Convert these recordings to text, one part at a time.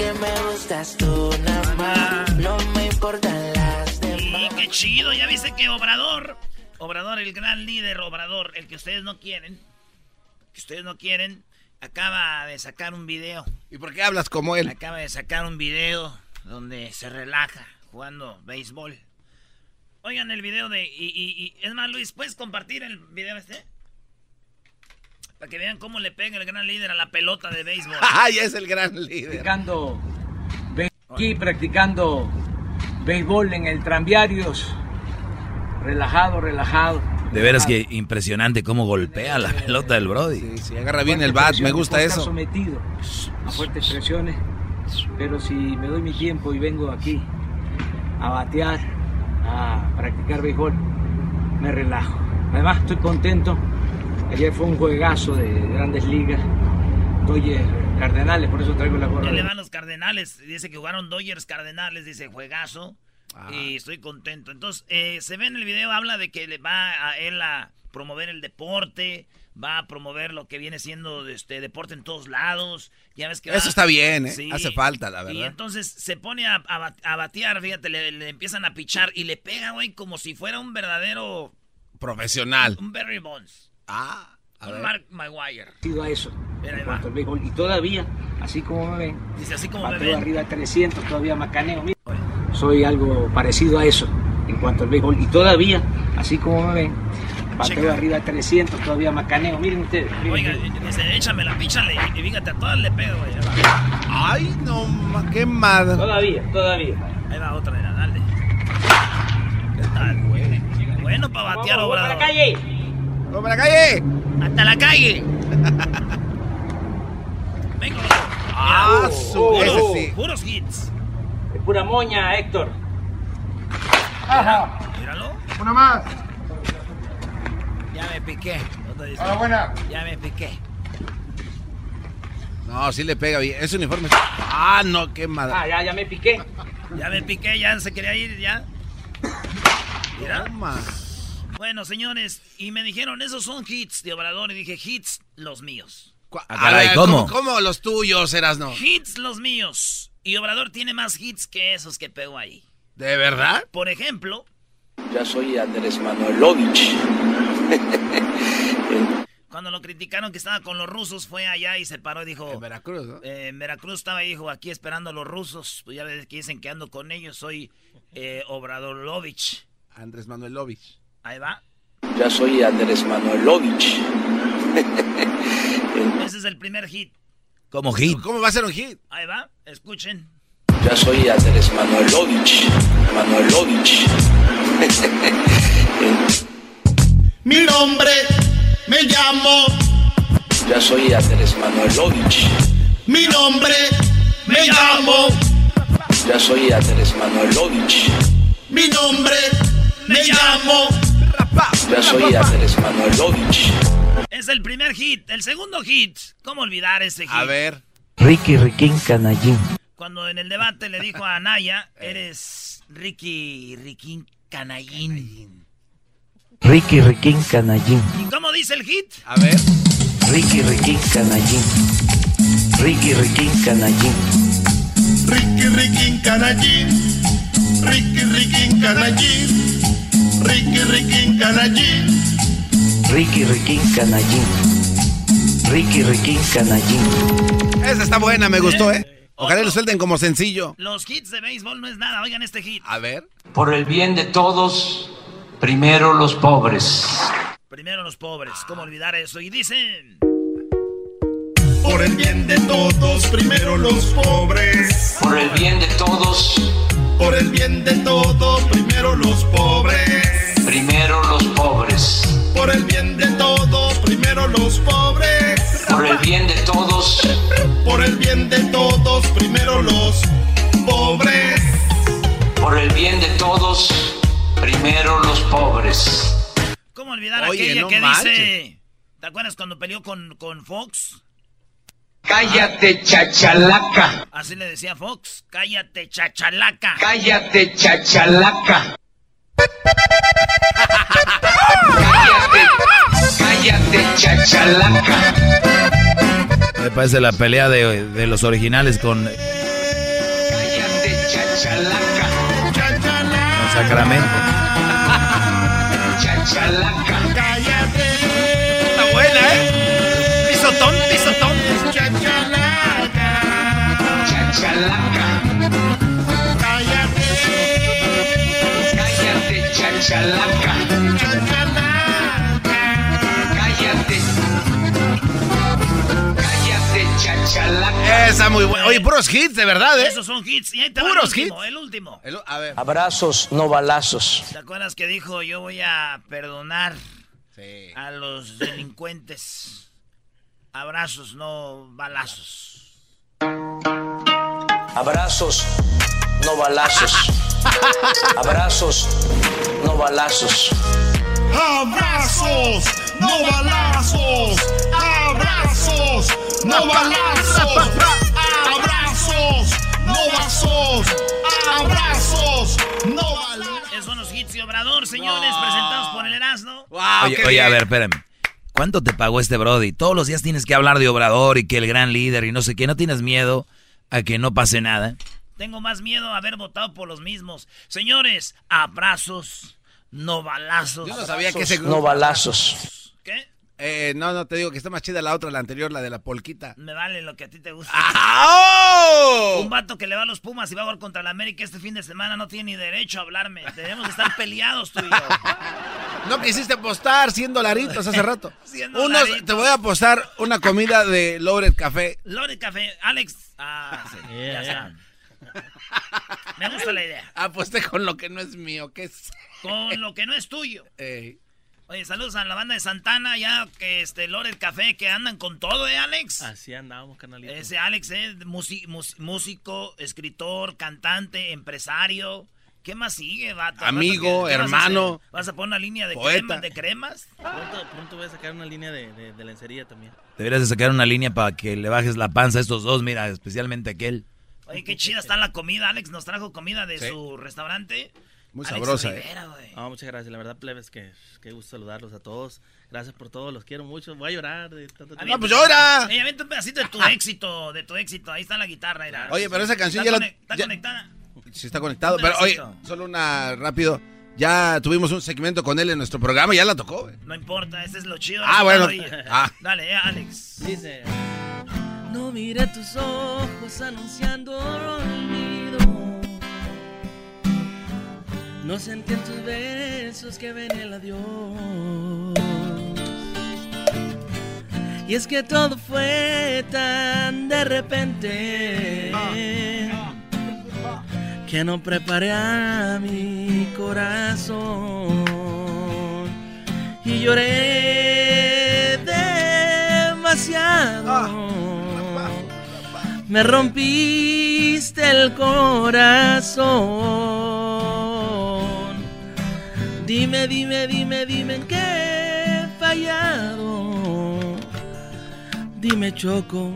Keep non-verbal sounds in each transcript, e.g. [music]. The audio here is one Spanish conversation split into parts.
Que me gustas tú nada más, no me importan las demás. Y qué chido, ya viste que Obrador, Obrador, el gran líder Obrador, el que ustedes no quieren, que ustedes no quieren, acaba de sacar un video. ¿Y por qué hablas como él? Acaba de sacar un video donde se relaja jugando béisbol. Oigan el video de... Y, y, y es más, Luis, ¿puedes compartir el video este? Para que vean cómo le pega el gran líder a la pelota de béisbol. [laughs] ¡Ay, es el gran líder! Practicando, aquí practicando béisbol en el tranviarios. Relajado, relajado. De veras que impresionante cómo golpea la pelota del Brody. Sí, sí, agarra bien el bat, me gusta eso. sometido a fuertes presiones, pero si me doy mi tiempo y vengo aquí a batear, a practicar béisbol, me relajo. Además estoy contento Ayer fue un juegazo de grandes ligas. Dodgers Cardenales, por eso traigo la gorra. Le van los Cardenales. Dice que jugaron Dodgers Cardenales, dice juegazo. Ah. Y estoy contento. Entonces, eh, se ve en el video, habla de que le va a él a promover el deporte, va a promover lo que viene siendo este deporte en todos lados. Ya ves que Eso está bien, ¿eh? hace falta, la verdad. Y entonces se pone a, a, batear, fíjate, le, le, empiezan a pichar y le pega, güey, como si fuera un verdadero... Profesional. Un Barry Bonds. Ah, a ver. Mark Maguire. Sido a eso. y todavía, así como me ven, Dice así como me ven. arriba de 300, todavía macaneo. Mira, soy algo parecido a eso en cuanto al béisbol. Y todavía, así como me ven, bateo arriba de 300, todavía macaneo. Miren ustedes. Oiga, dice, échame la píchale y fíjate, a todas le pego, güey. Ay, no, qué mal. Todavía, todavía. Ahí va otra, dale. ¿Qué tal, güey? Bueno, para batear, obrador. ¡Para la calle! ¡Vamos para la calle! ¡Hasta la calle! [laughs] Venga, Ah, su ese sí. Puros hits. Es pura moña, Héctor. Ajá. Míralo. Una más. Ya me piqué. Ah, buena. Ya me piqué. No, sí le pega bien. Ese uniforme. Ah, no, qué madre. Ah, ya, ya me piqué. Ya me piqué, ya se quería ir, ya. Mira. Bueno, señores, y me dijeron, esos son hits de Obrador. Y dije, hits los míos. A ver, ¿cómo? ¿cómo? los tuyos, eras no? Hits los míos. Y Obrador tiene más hits que esos que pegó ahí. ¿De verdad? Por ejemplo. Ya soy Andrés Manuelovich. [laughs] Cuando lo criticaron que estaba con los rusos, fue allá y se paró y dijo... En Veracruz, ¿no? Eh, en Veracruz estaba y dijo, aquí esperando a los rusos. Pues ya ves que dicen que ando con ellos, soy eh, Obradorovich. Andrés Manuelovich. Ahí va. Ya soy Andrés Manuelovich. [laughs] Ese es el primer hit. ¿Cómo hit? ¿Cómo va a ser un hit? Ahí va, escuchen. Ya soy Andrés Manuelovich. Manuelovich. [laughs] Mi nombre me llamo. Ya soy Andrés Manuelovich. Mi nombre me llamo. Ya soy Andrés Manuelovich. Mi nombre me llamo. Ya soy Andrés Manuelovich. Es el primer hit. El segundo hit. ¿Cómo olvidar ese hit? A ver. Ricky Riquín Canallín. Cuando en el debate le dijo a Anaya, eres Ricky Riquín Canallín. Ricky Riquín Canallín. ¿Y cómo dice el hit? A ver. Ricky Riquín Canallín. Ricky Riquín Canallín. Ricky Riquín Canallín. Ricky Riquín Canallín. Ricky Ricky Canallín. Ricky Ricky Canallín. Ricky Ricky Canallín. Esa está buena, me gustó, ¿eh? Ojalá lo suelten como sencillo. Los hits de béisbol no es nada. Oigan este hit. A ver. Por el bien de todos, primero los pobres. Primero los pobres. ¿Cómo olvidar eso? Y dicen... Por el bien de todos, primero los pobres. Por el bien de todos, Por el bien de todos, primero los pobres. Bien de todos, Por el bien de todos, primero los pobres. por el bien de todos, primero los pobres. ¿Cómo olvidar Oye, aquella no que dice... ¿Te acuerdas cuando peleó con, con Fox? Cállate, chachalaca. Así le decía Fox. Cállate, chachalaca. Cállate, chachalaca. Cállate, [laughs] cállate, chachalaca. Me parece la pelea de, de los originales con, con Cállate, chachalaca. Sacramento. Chachalaca. Cállate. Está buena, ¿eh? Pisotón, pisotón. Chachalaca. Chachalaca. Cállate. Cállate. Chachalaca. Esa muy buena. Oye, puros hits, de verdad, ¿eh? Esos son hits. Y ahí te va Puros el último, hits. el último. El- A ver. Abrazos, no balazos. ¿Te acuerdas que dijo yo voy a perdonar Sí. a los delincuentes? Abrazos, no balazos. Abrazos, no balazos. Abrazos, no balazos. Abrazos, no balazos. Abrazos, no balazos. Abrazos, no balazos. Abrazos, no balazos. Esos son los hits y Obrador, señores, presentados por el Erasmo. Wow, Oye, a ver, espérame. ¿Cuánto te pagó este Brody? Todos los días tienes que hablar de Obrador y que el gran líder y no sé qué. ¿No tienes miedo a que no pase nada? Tengo más miedo a haber votado por los mismos. Señores, abrazos, no balazos. Yo no sabía que ese No grupo... balazos. ¿Qué? Eh, no, no, te digo que está más chida la otra, la anterior, la de la polquita. Me vale lo que a ti te gusta. ¡Ah! Un vato que le va a los Pumas y va a jugar contra la América este fin de semana no tiene ni derecho a hablarme. Debemos estar peleados tú y yo. [laughs] No quisiste apostar 100 dolaritos hace rato. [laughs] 100 Unos, dolaritos. te voy a apostar una comida de Lored Café. Lore Café, Alex. Ah, sí, ya saben. Me gusta la idea. Aposté con lo que no es mío, ¿qué es? Con lo que no es tuyo. [laughs] Ey. Oye, saludos a la banda de Santana, ya que este Lore Café, que andan con todo, ¿eh, Alex? Así andamos, canalito. Ese Alex es músico, escritor, cantante, empresario. ¿Qué más sigue, vato? Amigo, ¿qué- qué vas a hermano? ¿Vas a poner una línea de poeta. cremas? ¿De cremas? Pronto, pronto voy a sacar una línea de, de, de lencería también. Deberías de sacar una línea para que le bajes la panza a estos dos, mira, especialmente aquel. Oye, qué chida está la comida. Alex nos trajo comida de Sí. su restaurante. Muy Alex sabrosa, Rivera, güey. No, muchas gracias. La verdad, plebes, que, que gusto saludarlos a todos. Gracias por todo, los quiero mucho. Voy a llorar de tanto tiempo. ¡No, pues llora! Ey, avienta un pedacito de tu éxito, de tu éxito. Ahí está la guitarra, mira. Oye, pero esa canción ¿Está ya la... ¿Está ya- conectada? Sí está conectado, pero oye, solo una rápido. Ya tuvimos un segmento con él en nuestro programa, ya la tocó. güey. No importa, ese es lo chido. Ah, no bueno. [laughs] Ah. Dale, eh, Alex. Dice: No mire tus ojos anunciando. No sentí en tus besos que ven el adiós. Y es que todo fue tan de repente que no preparé a mi corazón y lloré demasiado. Me rompiste el corazón. Dime, dime, dime, dime en qué he fallado. Dime, Choco,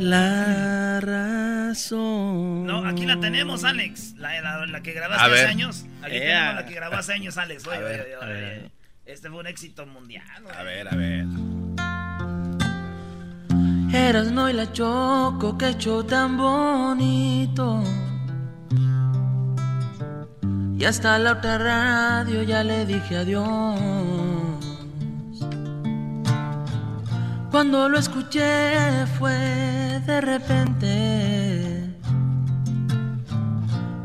la razón. No, aquí la tenemos, Alex. La, la- la que grabaste hace años. Aquí Ea. tenemos la que grabó hace años, Alex. Oye, A ver, oye, oye, a ver. oye. Este fue un éxito mundial. A ver, a ver. Eras no y la choco, que show tan bonito. Y hasta la otra radio ya le dije adiós. Cuando lo escuché fue de repente.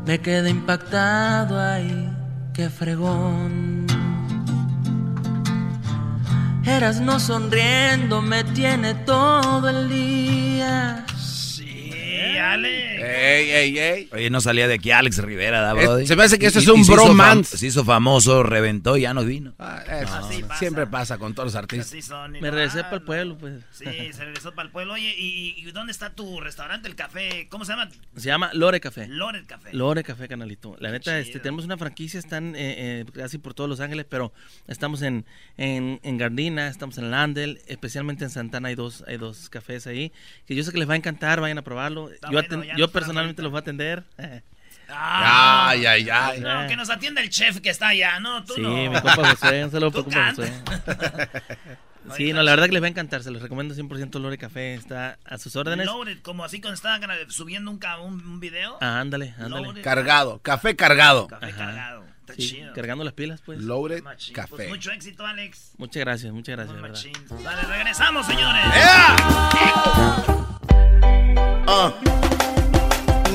Me quedé impactado ahí, qué fregón. Eras no sonriendo, me tiene todo el día. Alex. Ey, ey, ey. Oye, no salía de aquí Alex Rivera, ¿da, Eh, Brody? se me hace que eso Y- es un y se hizo bromance. Se hizo famoso, reventó y ya no vino. Ah, eso Así pasa. siempre pasa con todos los artistas. Así son, Me regresé ah, para el pueblo, pues. Sí, se regresó para el pueblo. Oye, ¿y, y dónde está tu restaurante, el café? ¿Cómo se llama? Se llama Lore Café. Lore Café. Lore Café, canalito. La Qué neta, este, tenemos una franquicia, están eh, eh, casi por todos Los Ángeles, pero estamos en, en, en Gardina, estamos en Landel, especialmente en Santana hay dos, hay dos cafés ahí, que yo sé que les va a encantar, vayan a probarlo. Está Yo, bueno, aten- ya yo nos personalmente los voy a atender. Ah, Ay, ay, ay. No, que nos atienda el chef que está allá, ¿no? Tú Sí, no. mi compa Josué, un saludo compa. Josué. [laughs] Sí, no, la verdad que les va a encantar, se los recomiendo 100% Lore Café, está a sus órdenes. Loaded, como así cuando estaba gra- subiendo un, ca- un, un video. Ah, ándale, ándale. Loaded. Cargado, café cargado. Café Ajá. cargado. Está Sí, chido. cargando las pilas, pues. Loaded Machín. café. Pues mucho éxito, Alex. Muchas gracias, muchas gracias. Dale, regresamos, señores. Ah.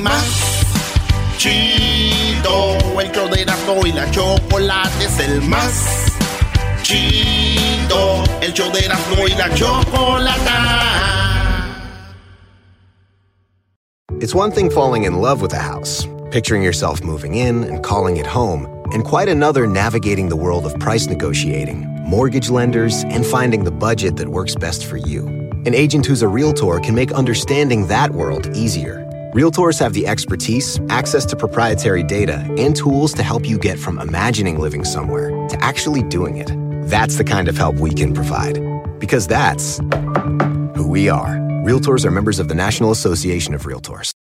Más chido, el y la chocolate es el más chido, el y la. It's one thing falling in love with a house, picturing yourself moving in and calling it home, and quite another navigating the world of price negotiating, mortgage lenders, and finding the budget that works best for you. An agent who's a realtor can make understanding that world easier. Realtors have the expertise, access to proprietary data, and tools to help you get from imagining living somewhere to actually doing it. That's the kind of help we can provide. Because that's who we are. Realtors are members of the National Association of Realtors.